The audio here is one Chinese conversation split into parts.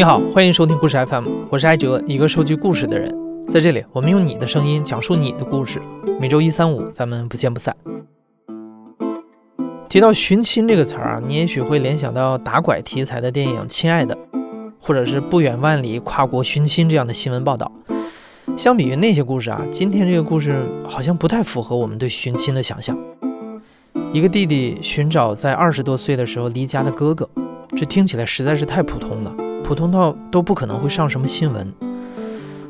你好，欢迎收听故事 FM，我是艾哲，一个收集故事的人。在这里，我们用你的声音讲述你的故事。每周一、三、五，咱们不见不散。提到寻亲这个词儿啊，你也许会联想到打拐题材的电影《亲爱的》，或者是不远万里跨国寻亲这样的新闻报道。相比于那些故事啊，今天这个故事好像不太符合我们对寻亲的想象。一个弟弟寻找在二十多岁的时候离家的哥哥，这听起来实在是太普通了。普通到都不可能会上什么新闻，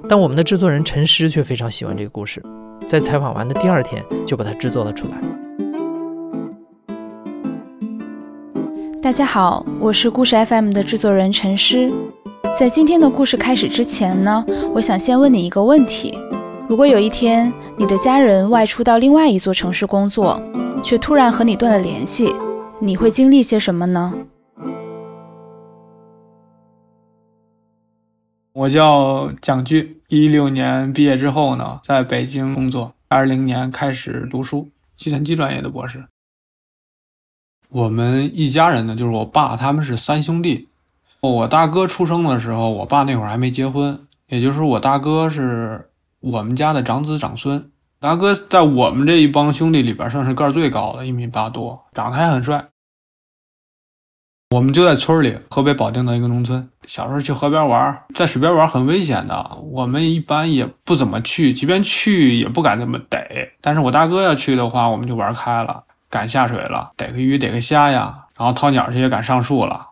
但我们的制作人陈诗却非常喜欢这个故事，在采访完的第二天就把它制作了出来。大家好，我是故事 FM 的制作人陈诗。在今天的故事开始之前呢，我想先问你一个问题：如果有一天你的家人外出到另外一座城市工作，却突然和你断了联系，你会经历些什么呢？我叫蒋俊，一六年毕业之后呢，在北京工作，二零年开始读书，计算机专业的博士。我们一家人呢，就是我爸他们是三兄弟。我大哥出生的时候，我爸那会儿还没结婚，也就是我大哥是我们家的长子长孙。大哥在我们这一帮兄弟里边算是个儿最高的，一米八多，长得还很帅。我们就在村里，河北保定的一个农村。小时候去河边玩，在水边玩很危险的，我们一般也不怎么去，即便去也不敢那么逮。但是我大哥要去的话，我们就玩开了，敢下水了，逮个鱼，逮个虾呀，然后掏鸟去也敢上树了。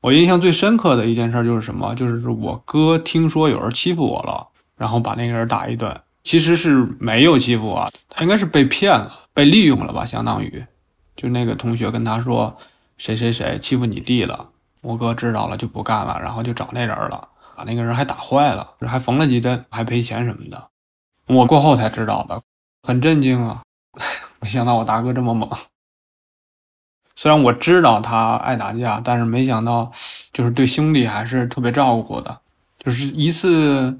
我印象最深刻的一件事就是什么？就是我哥听说有人欺负我了，然后把那个人打一顿。其实是没有欺负我，他应该是被骗了，被利用了吧，相当于，就那个同学跟他说。谁谁谁欺负你弟了？我哥知道了就不干了，然后就找那人了，把那个人还打坏了，还缝了几针，还赔钱什么的。我过后才知道的，很震惊啊！没想到我大哥这么猛。虽然我知道他爱打架，但是没想到，就是对兄弟还是特别照顾的，就是一次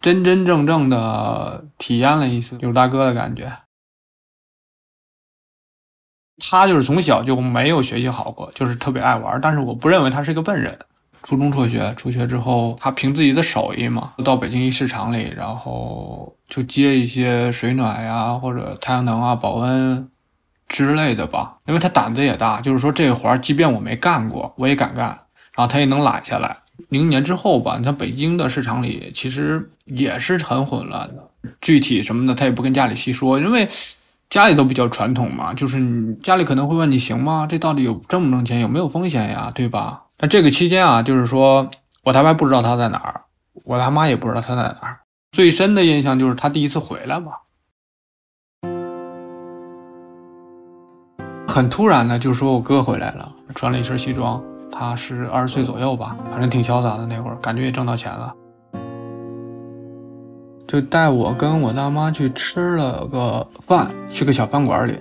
真真正正的体验了一次有大哥的感觉。他就是从小就没有学习好过，就是特别爱玩。但是我不认为他是一个笨人。初中辍学，辍学之后，他凭自己的手艺嘛，到北京一市场里，然后就接一些水暖呀，或者太阳能啊、保温之类的吧。因为他胆子也大，就是说这个活儿，即便我没干过，我也敢干。然后他也能揽下来。零年之后吧，你像北京的市场里，其实也是很混乱的。具体什么的，他也不跟家里细说，因为。家里都比较传统嘛，就是你家里可能会问你行吗？这到底有挣不挣钱，有没有风险呀，对吧？那这个期间啊，就是说我大伯不知道他在哪儿，我他妈也不知道他在哪儿。最深的印象就是他第一次回来吧，很突然的，就是说我哥回来了，穿了一身西装，他是二十岁左右吧，反正挺潇洒的那会儿，感觉也挣到钱了。就带我跟我大妈去吃了个饭，去个小饭馆里，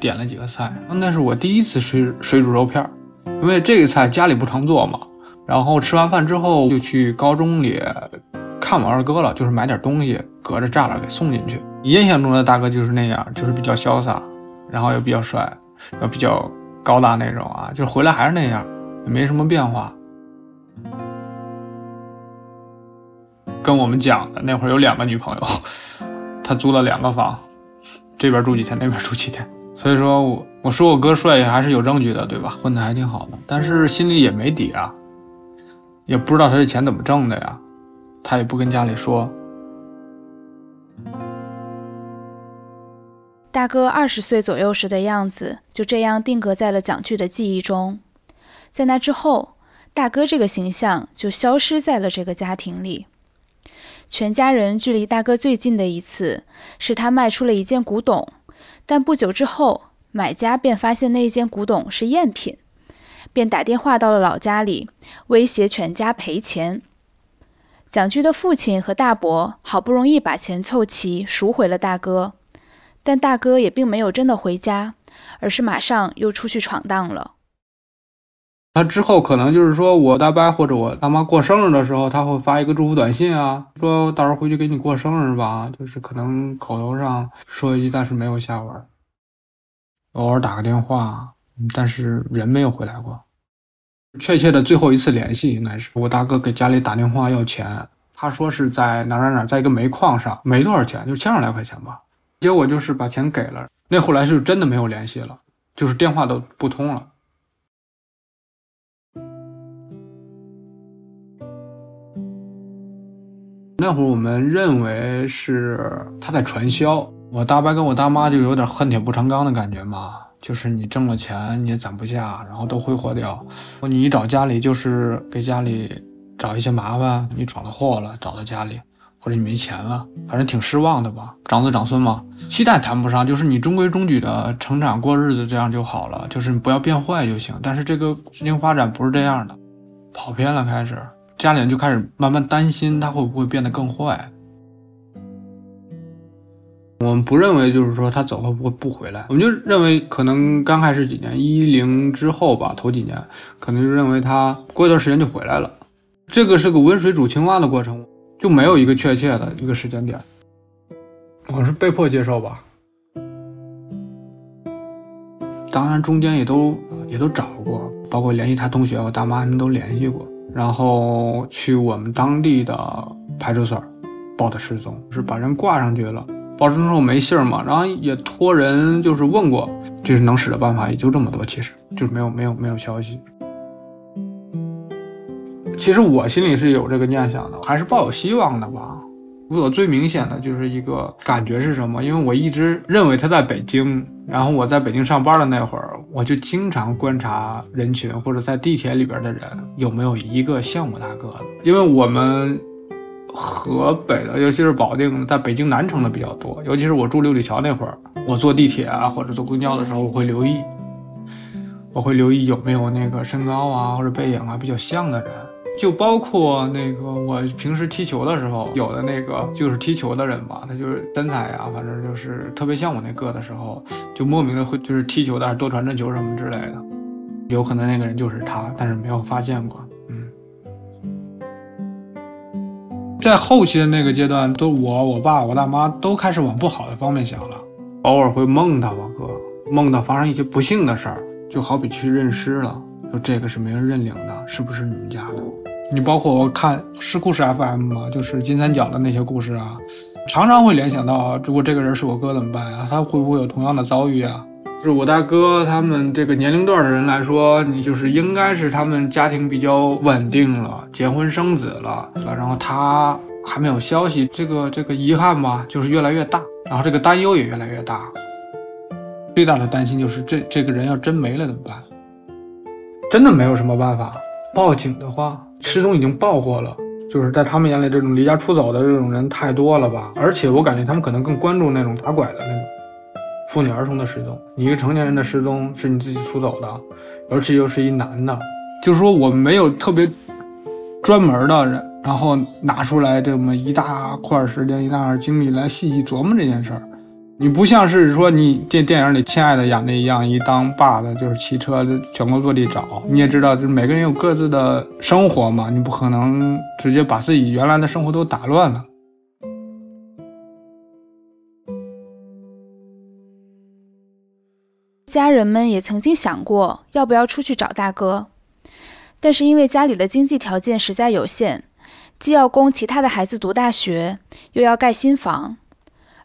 点了几个菜。那是我第一次吃水煮肉片，因为这个菜家里不常做嘛。然后吃完饭之后，就去高中里看我二哥了，就是买点东西，隔着栅栏给送进去。印象中的大哥就是那样，就是比较潇洒，然后又比较帅，又比较高大那种啊。就回来还是那样，也没什么变化。跟我们讲的那会儿有两个女朋友，他租了两个房，这边住几天，那边住几天。所以说我我说我哥帅还是有证据的，对吧？混的还挺好的，但是心里也没底啊，也不知道他这钱怎么挣的呀，他也不跟家里说。大哥二十岁左右时的样子就这样定格在了蒋剧的记忆中，在那之后，大哥这个形象就消失在了这个家庭里。全家人距离大哥最近的一次，是他卖出了一件古董，但不久之后，买家便发现那一件古董是赝品，便打电话到了老家里，威胁全家赔钱。蒋居的父亲和大伯好不容易把钱凑齐，赎回了大哥，但大哥也并没有真的回家，而是马上又出去闯荡了。他之后可能就是说，我大伯或者我大妈过生日的时候，他会发一个祝福短信啊，说到时候回去给你过生日吧，就是可能口头上说一句，但是没有下文。偶尔打个电话，但是人没有回来过。确切的最后一次联系应该是我大哥给家里打电话要钱，他说是在哪哪哪，在一个煤矿上，没多少钱，就千来块钱吧。结果就是把钱给了，那后来是真的没有联系了，就是电话都不通了。那会儿我们认为是他在传销，我大伯跟我大妈就有点恨铁不成钢的感觉嘛，就是你挣了钱你也攒不下，然后都挥霍掉，你一找家里就是给家里找一些麻烦，你闯了祸了，找到家里，或者你没钱了，反正挺失望的吧。长子长孙嘛，期待谈不上，就是你中规中矩的成长过日子，这样就好了，就是你不要变坏就行。但是这个事情发展不是这样的，跑偏了开始。家里人就开始慢慢担心他会不会变得更坏。我们不认为就是说他走会不会不回来，我们就认为可能刚开始几年一零之后吧，头几年可能就认为他过一段时间就回来了。这个是个温水煮青蛙的过程，就没有一个确切的一个时间点。我是被迫接受吧，当然中间也都也都找过，包括联系他同学，我大妈他们都联系过。然后去我们当地的派出所报的失踪，是把人挂上去了。报失踪之后没信儿嘛，然后也托人就是问过，就是能使的办法也就这么多，其实就没有没有没有消息。其实我心里是有这个念想的，还是抱有希望的吧。我最明显的就是一个感觉是什么？因为我一直认为他在北京，然后我在北京上班的那会儿，我就经常观察人群或者在地铁里边的人有没有一个像我大哥的。因为我们河北的，尤其是保定，在北京南城的比较多。尤其是我住六里桥那会儿，我坐地铁啊或者坐公交的时候，我会留意，我会留意有没有那个身高啊或者背影啊比较像的人。就包括那个我平时踢球的时候，有的那个就是踢球的人吧，他就是身材啊，反正就是特别像我那个的时候，就莫名的会就是踢球的多传传球什么之类的，有可能那个人就是他，但是没有发现过。嗯，在后期的那个阶段，都我我爸我大妈都开始往不好的方面想了，偶尔会梦到我哥，梦到发生一些不幸的事儿，就好比去认尸了，说这个是没人认领的，是不是你们家的？你包括我看是故事 FM 吗，就是金三角的那些故事啊，常常会联想到，如果这个人是我哥怎么办啊？他会不会有同样的遭遇啊？就是我大哥他们这个年龄段的人来说，你就是应该是他们家庭比较稳定了，结婚生子了，然后他还没有消息，这个这个遗憾吧，就是越来越大，然后这个担忧也越来越大。最大的担心就是这这个人要真没了怎么办？真的没有什么办法，报警的话。失踪已经报过了，就是在他们眼里，这种离家出走的这种人太多了吧？而且我感觉他们可能更关注那种打拐的那种妇女儿童的失踪。你一个成年人的失踪是你自己出走的，而且又是一男的，就是说我没有特别专门的人，然后拿出来这么一大块时间、一大块精力来细细琢磨这件事儿。你不像是说你这电影里亲爱的演的一样，一当爸的就是骑车全国各地找。你也知道，就是每个人有各自的生活嘛，你不可能直接把自己原来的生活都打乱了。家人们也曾经想过要不要出去找大哥，但是因为家里的经济条件实在有限，既要供其他的孩子读大学，又要盖新房。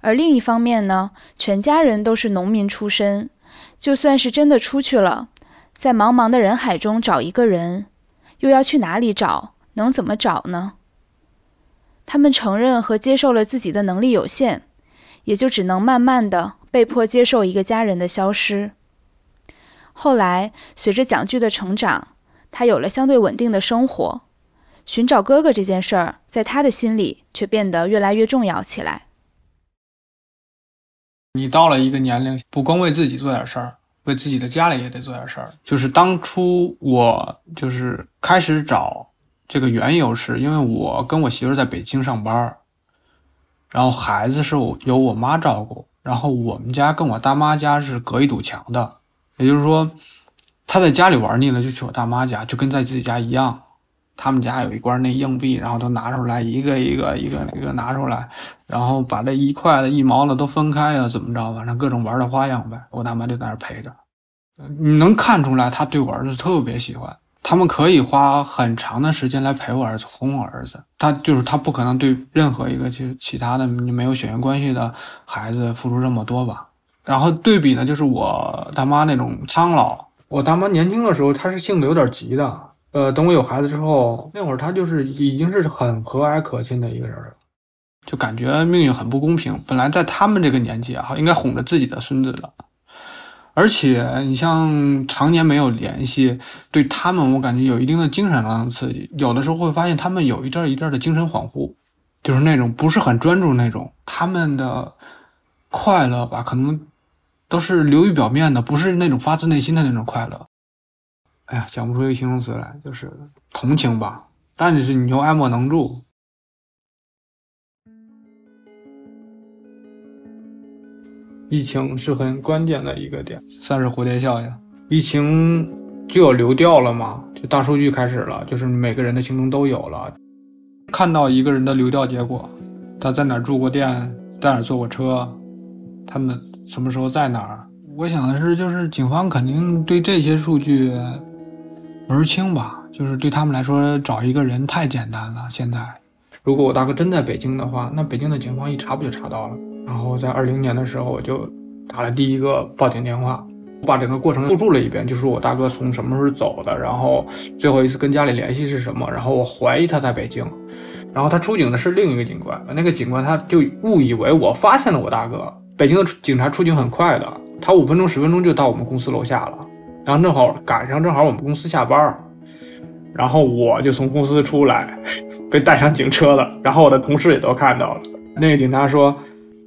而另一方面呢，全家人都是农民出身，就算是真的出去了，在茫茫的人海中找一个人，又要去哪里找？能怎么找呢？他们承认和接受了自己的能力有限，也就只能慢慢的被迫接受一个家人的消失。后来，随着蒋巨的成长，他有了相对稳定的生活，寻找哥哥这件事儿，在他的心里却变得越来越重要起来。你到了一个年龄，不光为自己做点事儿，为自己的家里也得做点事儿。就是当初我就是开始找这个缘由，是因为我跟我媳妇在北京上班，然后孩子是我由我妈照顾，然后我们家跟我大妈家是隔一堵墙的，也就是说，他在家里玩腻了就去我大妈家，就跟在自己家一样。他们家有一罐那硬币，然后都拿出来一个一个一个一个拿出来，然后把这一块的一毛的都分开呀，怎么着？反正各种玩的花样呗。我大妈就在那陪着，你能看出来，她对我儿子特别喜欢。他们可以花很长的时间来陪我儿子，哄我儿子。他就是他不可能对任何一个就是其他的没有血缘关系的孩子付出这么多吧。然后对比呢，就是我大妈那种苍老。我大妈年轻的时候，她是性子有点急的。呃，等我有孩子之后，那会儿他就是已经是很和蔼可亲的一个人了，就感觉命运很不公平。本来在他们这个年纪啊，应该哄着自己的孙子的。而且你像常年没有联系，对他们我感觉有一定的精神上的刺激。有的时候会发现他们有一阵一阵的精神恍惚，就是那种不是很专注那种。他们的快乐吧，可能都是流于表面的，不是那种发自内心的那种快乐。哎呀，想不出一个形容词来，就是同情吧。但是你又爱莫能助。疫情是很关键的一个点，算是蝴蝶效应。疫情就要流调了嘛，就大数据开始了，就是每个人的行动都有了。看到一个人的流调结果，他在哪住过店，在哪坐过车，他们什么时候在哪儿？我想的是，就是警方肯定对这些数据门清吧，就是对他们来说找一个人太简单了。现在，如果我大哥真在北京的话，那北京的警方一查不就查到了？然后在二零年的时候，我就打了第一个报警电话，我把整个过程复述了一遍，就是我大哥从什么时候走的，然后最后一次跟家里联系是什么，然后我怀疑他在北京，然后他出警的是另一个警官，那个警官他就误以为我发现了我大哥。北京的警察出警很快的，他五分钟十分钟就到我们公司楼下了，然后正好赶上正好我们公司下班儿，然后我就从公司出来，被带上警车了，然后我的同事也都看到了，那个警察说。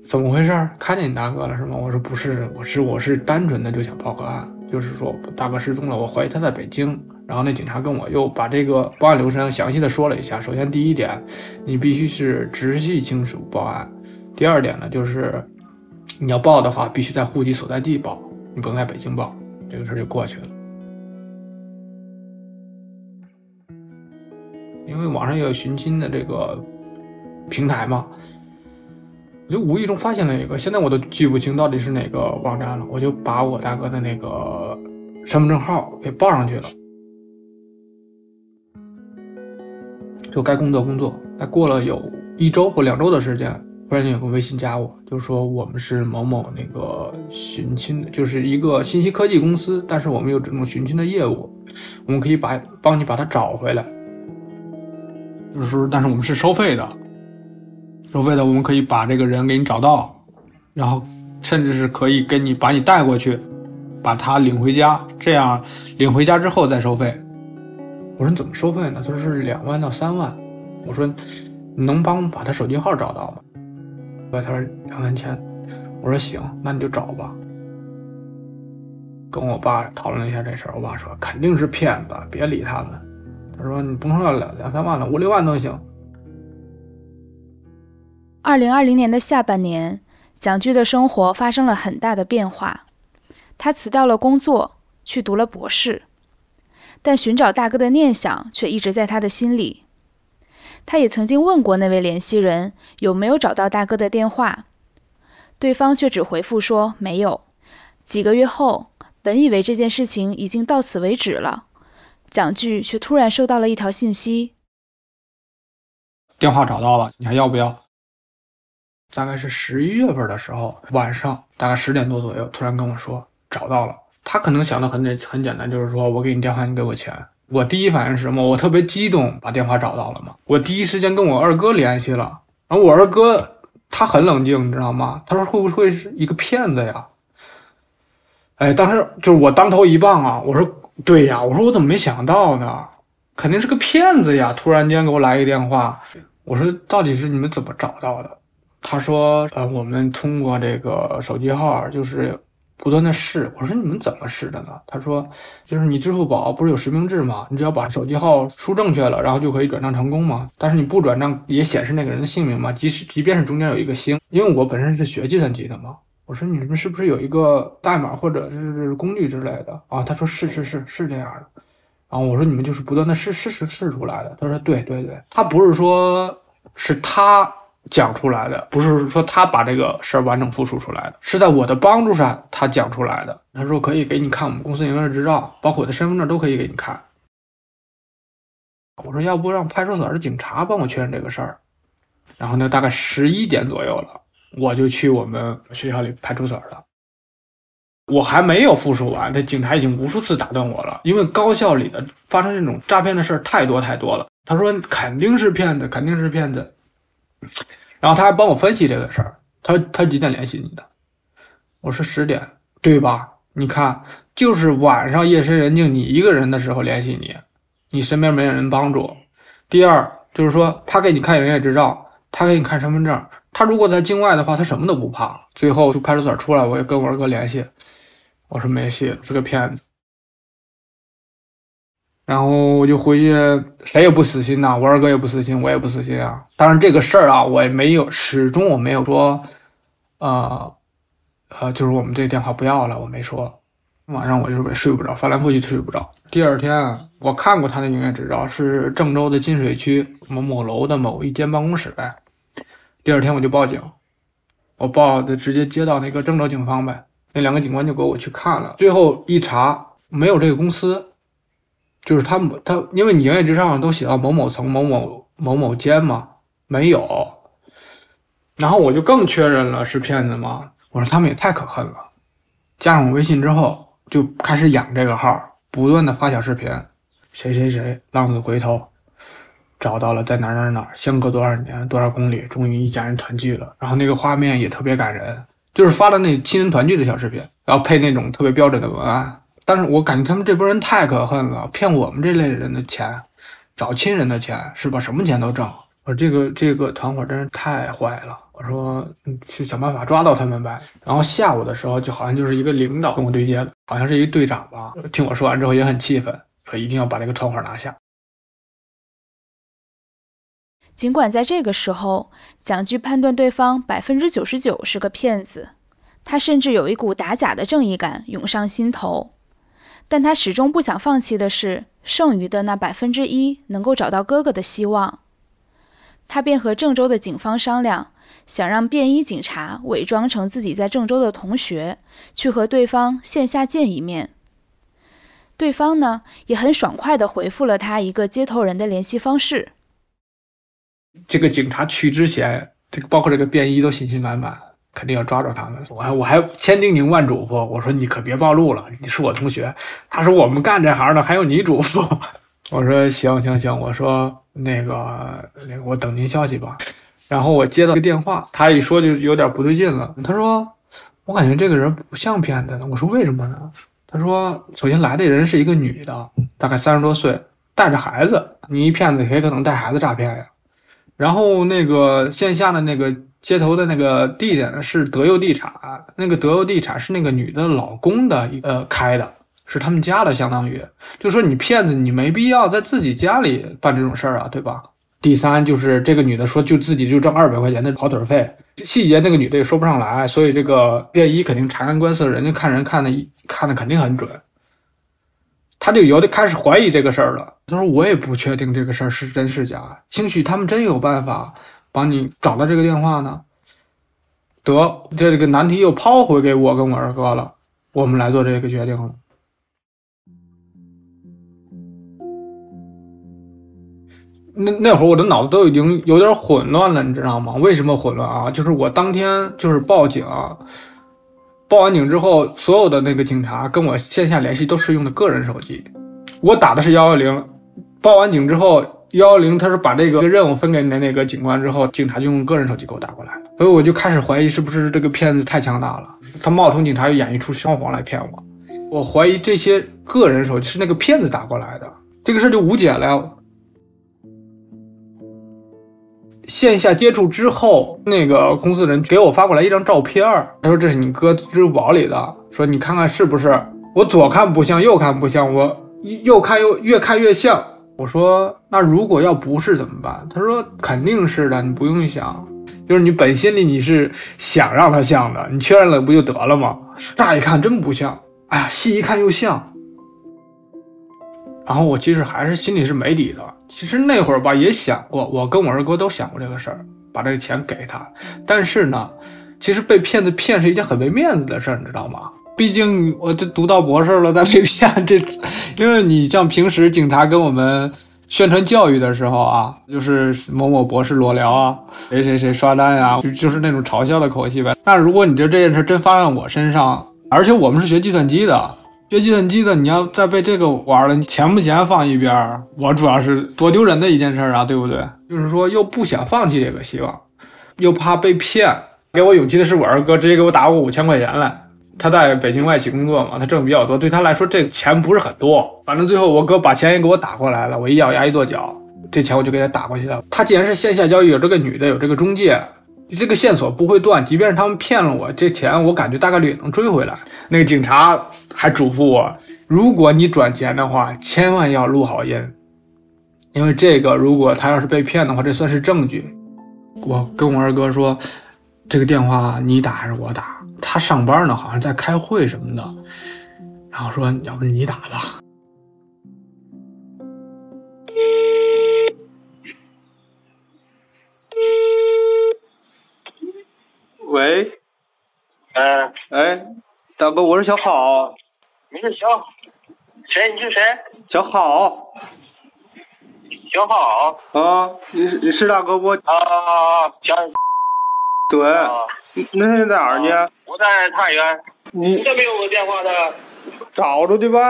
怎么回事？看见你大哥了是吗？我说不是，我是我是单纯的就想报个案，就是说大哥失踪了，我怀疑他在北京。然后那警察跟我又把这个报案流程详细的说了一下。首先第一点，你必须是直系亲属报案；第二点呢，就是你要报的话，必须在户籍所在地报，你不能在北京报，这个事儿就过去了。因为网上有寻亲的这个平台嘛。我就无意中发现了一个，现在我都记不清到底是哪个网站了。我就把我大哥的那个身份证号给报上去了，就该工作工作。那过了有一周或两周的时间，不然间有个微信加我，就说我们是某某那个寻亲的，就是一个信息科技公司，但是我们有这种寻亲的业务，我们可以把帮你把他找回来。就是，但是我们是收费的。收费的我们可以把这个人给你找到，然后甚至是可以跟你把你带过去，把他领回家，这样领回家之后再收费。我说你怎么收费呢？他说是两万到三万。我说你能帮把他手机号找到吗？他说两三千。我说行，那你就找吧。跟我爸讨论一下这事儿，我爸说肯定是骗子，别理他们。他说你甭说两两三万了，五六万都行。二零二零年的下半年，蒋巨的生活发生了很大的变化。他辞掉了工作，去读了博士，但寻找大哥的念想却一直在他的心里。他也曾经问过那位联系人有没有找到大哥的电话，对方却只回复说没有。几个月后，本以为这件事情已经到此为止了，蒋巨却突然收到了一条信息：电话找到了，你还要不要？大概是十一月份的时候，晚上大概十点多左右，突然跟我说找到了。他可能想的很简很简单，就是说我给你电话，你给我钱。我第一反应是什么？我特别激动，把电话找到了嘛。我第一时间跟我二哥联系了，然后我二哥他很冷静，你知道吗？他说会不会是一个骗子呀？哎，当时就是我当头一棒啊！我说对呀，我说我怎么没想到呢？肯定是个骗子呀！突然间给我来一个电话，我说到底是你们怎么找到的？他说：“呃，我们通过这个手机号，就是不断的试。我说你们怎么试的呢？他说，就是你支付宝不是有实名制吗？你只要把手机号输正确了，然后就可以转账成功嘛。但是你不转账也显示那个人的姓名嘛，即使即便是中间有一个星，因为我本身是学计算机的嘛。我说你们是不是有一个代码或者是工具之类的啊？他说是是是是这样的。然后我说你们就是不断的试试试试出来的。他说对对对，他不是说是他。”讲出来的不是说他把这个事儿完整复述出来的，是在我的帮助下他讲出来的。他说可以给你看我们公司营业执照，包括我的身份证都可以给你看。我说要不让派出所的警察帮我确认这个事儿。然后呢，大概十一点左右了，我就去我们学校里派出所了。我还没有复述完，这警察已经无数次打断我了，因为高校里的发生这种诈骗的事儿太多太多了。他说肯定是骗子，肯定是骗子。然后他还帮我分析这个事儿。他他几点联系你的？我说十点，对吧？你看，就是晚上夜深人静，你一个人的时候联系你，你身边没有人帮助。第二就是说，他给你看营业执照，他给你看身份证，他如果在境外的话，他什么都不怕。最后从派出所出来，我也跟我二哥联系，我说没戏，是个骗子。然后我就回去，谁也不死心呐，我二哥也不死心，我也不死心啊。当然这个事儿啊，我也没有，始终我没有说，呃，呃，就是我们这电话不要了，我没说。晚上我就是睡不着，翻来覆去睡不着。第二天我看过他的营业执照，是郑州的金水区某某楼的某一间办公室呗。第二天我就报警，我报的直接接到那个郑州警方呗，那两个警官就给我去看了，最后一查没有这个公司。就是他他，因为你营业执照上都写到某某层某某某某间嘛，没有。然后我就更确认了是骗子嘛。我说他们也太可恨了。加上我微信之后，就开始养这个号，不断的发小视频，谁谁谁浪子回头，找到了在哪哪哪，相隔多少年多少公里，终于一家人团聚了。然后那个画面也特别感人，就是发的那亲人团聚的小视频，然后配那种特别标准的文案。但是我感觉他们这波人太可恨了，骗我们这类人的钱，找亲人的钱是吧？什么钱都挣。我说这个这个团伙真是太坏了。我说去想办法抓到他们呗。然后下午的时候，就好像就是一个领导跟我对接的，好像是一队长吧。听我说完之后也很气愤，说一定要把这个团伙拿下。尽管在这个时候，蒋局判断对方百分之九十九是个骗子，他甚至有一股打假的正义感涌上心头。但他始终不想放弃的是剩余的那百分之一能够找到哥哥的希望，他便和郑州的警方商量，想让便衣警察伪装成自己在郑州的同学，去和对方线下见一面。对方呢也很爽快地回复了他一个接头人的联系方式。这个警察去之前，这个包括这个便衣都信心满满。肯定要抓住他们，我还我还千叮咛万嘱咐，我说你可别暴露了，你是我同学。他说我们干这行的还用你嘱咐？我说行行行，我说那个那个我等您消息吧。然后我接到个电话，他一说就有点不对劲了。他说我感觉这个人不像骗子。我说为什么呢？他说首先来的人是一个女的，大概三十多岁，带着孩子。你一骗子谁可能带孩子诈骗呀？然后那个线下的那个。接头的那个地点呢是德佑地产，那个德佑地产是那个女的老公的呃开的，是他们家的，相当于就说你骗子，你没必要在自己家里办这种事儿啊，对吧？第三就是这个女的说就自己就挣二百块钱的跑腿费，细节那个女的也说不上来，所以这个便衣肯定察言观色，人家看人看的看的肯定很准，他就有的开始怀疑这个事儿了。他说我也不确定这个事儿是真是假，兴许他们真有办法。帮你找到这个电话呢，得这个难题又抛回给我跟我二哥了，我们来做这个决定了。那那会儿我的脑子都已经有点混乱了，你知道吗？为什么混乱啊？就是我当天就是报警，报完警之后，所有的那个警察跟我线下联系都是用的个人手机，我打的是幺幺零，报完警之后。幺幺零，他是把这个任务分给那那个警官之后，警察就用个人手机给我打过来了，所以我就开始怀疑是不是这个骗子太强大了，他冒充警察又演绎出双簧来骗我。我怀疑这些个人手机是那个骗子打过来的，这个事就无解了。线下接触之后，那个公司人给我发过来一张照片，他说这是你哥支付宝里的，说你看看是不是？我左看不像，右看不像，我右看又越看越像。我说，那如果要不是怎么办？他说肯定是的，你不用想，就是你本心里你是想让他像的，你确认了不就得了吗？乍一看真不像，哎呀，细一看又像。然后我其实还是心里是没底的。其实那会儿吧也想过，我跟我二哥都想过这个事儿，把这个钱给他。但是呢，其实被骗子骗是一件很没面子的事儿，你知道吗？毕竟我这读到博士了，再被骗这，因为你像平时警察跟我们宣传教育的时候啊，就是某某博士裸聊啊，谁谁谁刷单呀，就就是那种嘲笑的口气呗。那如果你这这件事真发生在我身上，而且我们是学计算机的，学计算机的，你要再被这个玩了，你钱不钱放一边，我主要是多丢人的一件事啊，对不对？就是说又不想放弃这个希望，又怕被骗。给我勇气的是我二哥，直接给我打过五千块钱来。他在北京外企工作嘛，他挣比较多，对他来说这钱不是很多。反正最后我哥把钱也给我打过来了，我一咬牙一跺脚，这钱我就给他打过去了。他既然是线下交易，有这个女的，有这个中介，这个线索不会断。即便是他们骗了我，这钱我感觉大概率也能追回来。那个警察还嘱咐我，如果你转钱的话，千万要录好音，因为这个如果他要是被骗的话，这算是证据。我跟我二哥说，这个电话你打还是我打？他上班呢，好像在开会什么的，然后说要不你打吧。喂，嗯，哎，大哥，我是小好，你是小谁？你是谁？小好小好啊，你是你是大哥不？啊，小对，啊，那现在在哪儿呢？我在太原。你你这没有我电话的？找着的吧？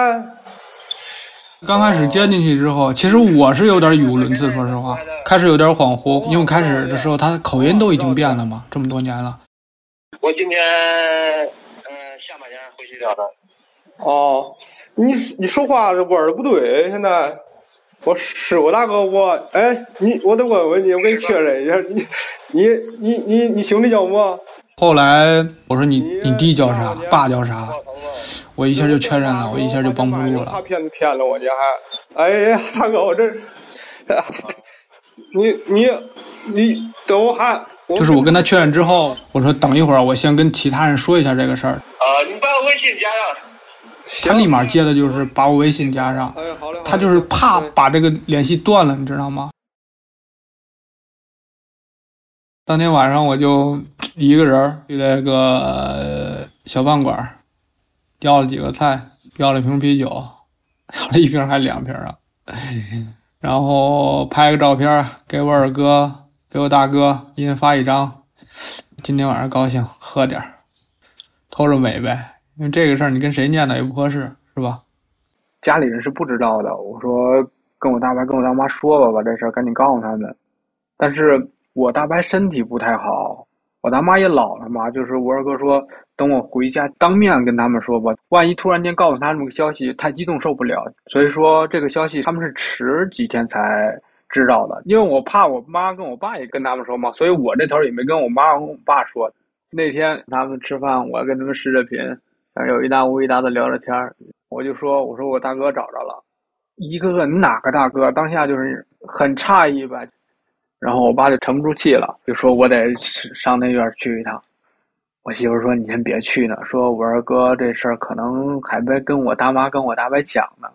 刚开始接进去之后，其实我是有点语无伦次，说实话，开始有点恍惚，因为开始的时候他的口音都已经变了嘛，这么多年了。我今天嗯下半年回去了的。哦，你你说话这味儿不对，现在我是我大哥，我哎，你我得问问你，我给你确认一下，你你你你你兄弟叫什么？后来我说你你弟叫啥，爸叫啥，我一下就确认了，我一下就绷不住他了。骗骗了我，你还哎呀，大哥，我这你你你等我还就是我跟他确认之后，我说等一会儿，我先跟其他人说一下这个事儿。啊，你把我微信加上。他立马接的就是把我微信加上，他就是怕把这个联系断了，你知道吗？当天晚上我就一个人儿去那个小饭馆儿，要了几个菜，要了一瓶啤酒，要了一瓶还是两瓶啊，然后拍个照片给我二哥，给我大哥，一人发一张。今天晚上高兴，喝点儿，偷着美呗。因为这个事儿你跟谁念叨也不合适，是吧？家里人是不知道的。我说跟我大伯跟我大妈说吧，把这事儿赶紧告诉他们。但是我大伯身体不太好，我大妈也老了嘛，就是我二哥说等我回家当面跟他们说吧，万一突然间告诉他们个消息，太激动受不了。所以说这个消息他们是迟几天才知道的，因为我怕我妈跟我爸也跟他们说嘛，所以我这头也没跟我妈跟我爸说。那天他们吃饭，我跟他们视着频，反正有一搭无一搭的聊着天儿，我就说我说我大哥找着了，一个个你哪个大哥？当下就是很诧异吧。然后我爸就沉不住气了，就说我得上那院去一趟。我媳妇说你先别去呢，说我二哥这事儿可能还没跟我大妈跟我大伯讲呢。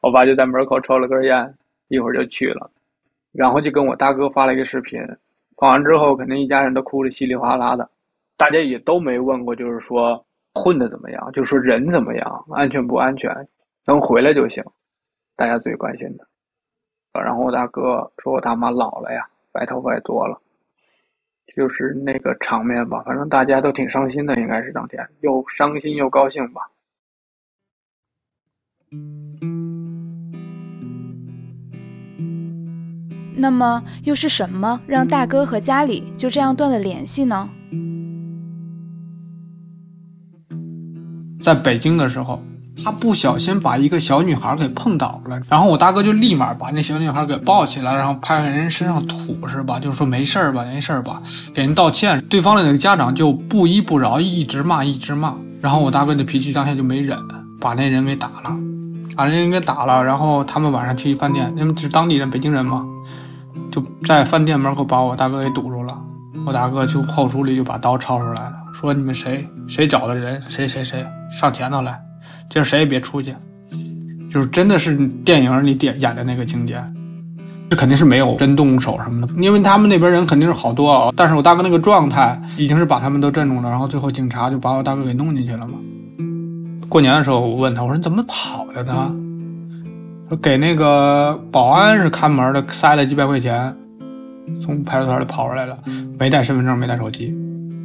我爸就在门口抽了根烟，一会儿就去了，然后就跟我大哥发了一个视频，发完之后肯定一家人都哭得稀里哗啦的，大家也都没问过，就是说混的怎么样，就说人怎么样，安全不安全，能回来就行，大家最关心的。然后我大哥说我大妈老了呀，白头发也多了，就是那个场面吧，反正大家都挺伤心的，应该是当天又伤心又高兴吧。那么又是什么让大哥和家里就这样断了联系呢？在北京的时候，他不小心把一个小女孩给碰倒了，然后我大哥就立马把那小女孩给抱起来，然后拍拍人身上吐是吧？就是说没事儿吧，没事儿吧，给人道歉。对方的那个家长就不依不饶，一直骂，一直骂。然后我大哥的脾气当下就没忍，把那人给打了，把那人给打了。然后他们晚上去饭店，因为是当地人，北京人嘛，就在饭店门口把我大哥给堵住了。我大哥就后厨里就把刀抄出来了，说你们谁谁找的人，谁谁谁上前头来，这谁也别出去。就是真的是电影里演演的那个情节，这肯定是没有真动手什么的，因为他们那边人肯定是好多啊。但是我大哥那个状态已经是把他们都镇住了，然后最后警察就把我大哥给弄进去了嘛。过年的时候我问他，我说你怎么跑的呢？说给那个保安是看门的塞了几百块钱，从派出所里跑出来了，没带身份证，没带手机，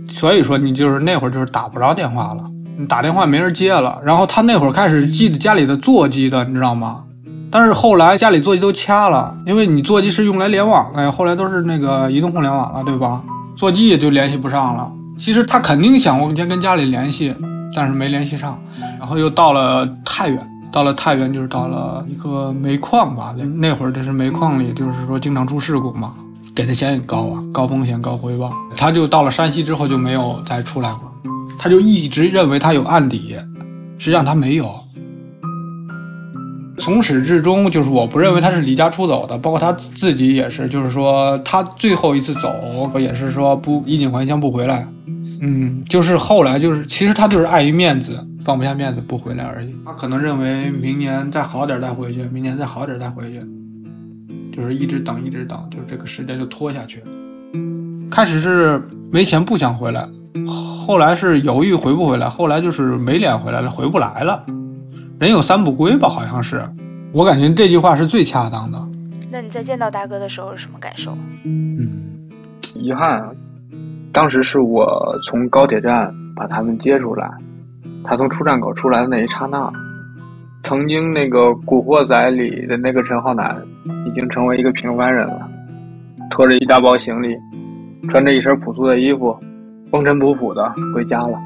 所以说你就是那会儿就是打不着电话了，打电话没人接了。然后他那会儿开始记得家里的座机的，你知道吗？但是后来家里座机都掐了，因为你座机是用来联网的，后来都是那个移动互联网了，对吧？座机也就联系不上了。其实他肯定想过先跟家里联系，但是没联系上，然后又到了太原，到了太原就是到了一个煤矿吧，那那会儿这是煤矿里，就是说经常出事故嘛，给的钱也高啊，高风险高回报。他就到了山西之后就没有再出来过，他就一直认为他有案底，实际上他没有。从始至终，就是我不认为他是离家出走的，包括他自己也是，就是说他最后一次走也是说不衣锦还乡不回来，嗯，就是后来就是其实他就是碍于面子放不下面子不回来而已。他可能认为明年再好点再回去，明年再好点再回去，就是一直等一直等，就是这个时间就拖下去。开始是没钱不想回来，后来是犹豫回不回来，后来就是没脸回来了，回不来了。人有三不归吧，好像是，我感觉这句话是最恰当的。那你在见到大哥的时候是什么感受？嗯，遗憾，当时是我从高铁站把他们接出来，他从出站口出来的那一刹那，曾经那个《古惑仔》里的那个陈浩南，已经成为一个平凡人了，拖着一大包行李，穿着一身朴素的衣服，风尘仆仆的回家了。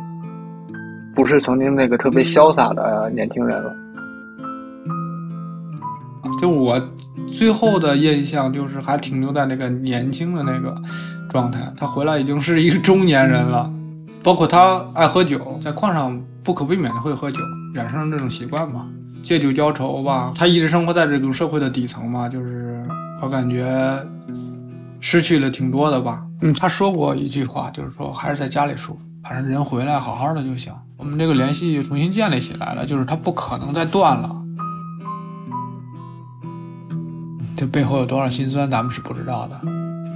不是曾经那个特别潇洒的年轻人了。就我最后的印象就是还停留在那个年轻的那个状态。他回来已经是一个中年人了，包括他爱喝酒，在矿上不可避免的会喝酒，染上这种习惯吧，借酒浇愁吧。他一直生活在这种社会的底层嘛，就是我感觉失去了挺多的吧。嗯，他说过一句话，就是说还是在家里舒服，反正人回来好好的就行。我们这个联系又重新建立起来了，就是他不可能再断了。这背后有多少辛酸，咱们是不知道的。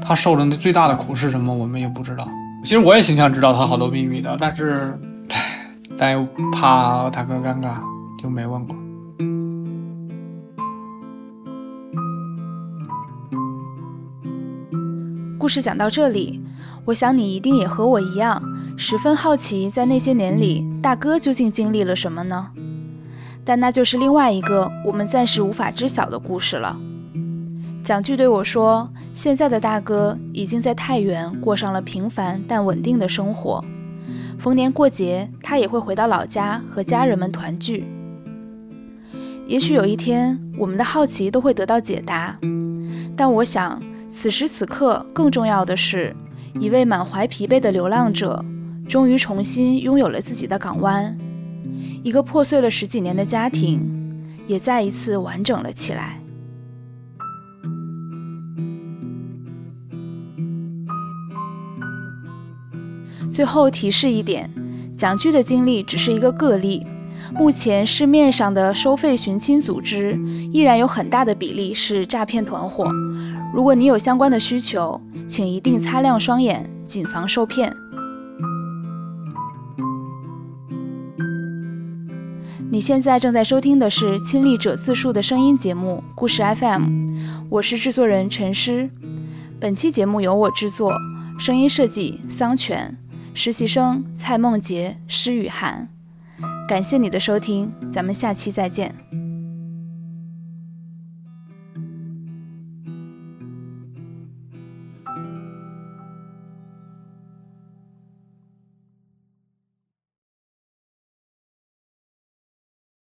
他受的那最大的苦是什么，我们也不知道。其实我也挺想知道他好多秘密的，但是，但又怕大哥尴尬，就没问过。故事讲到这里，我想你一定也和我一样。十分好奇，在那些年里，大哥究竟经历了什么呢？但那就是另外一个我们暂时无法知晓的故事了。蒋巨对我说：“现在的大哥已经在太原过上了平凡但稳定的生活，逢年过节，他也会回到老家和家人们团聚。也许有一天，我们的好奇都会得到解答。但我想，此时此刻，更重要的是，一位满怀疲惫的流浪者。”终于重新拥有了自己的港湾，一个破碎了十几年的家庭也再一次完整了起来。最后提示一点，蒋巨的经历只是一个个例，目前市面上的收费寻亲组织依然有很大的比例是诈骗团伙。如果你有相关的需求，请一定擦亮双眼，谨防受骗。你现在正在收听的是亲历者自述的声音节目《故事 FM》，我是制作人陈诗。本期节目由我制作，声音设计桑泉，实习生蔡梦洁、施雨涵。感谢你的收听，咱们下期再见。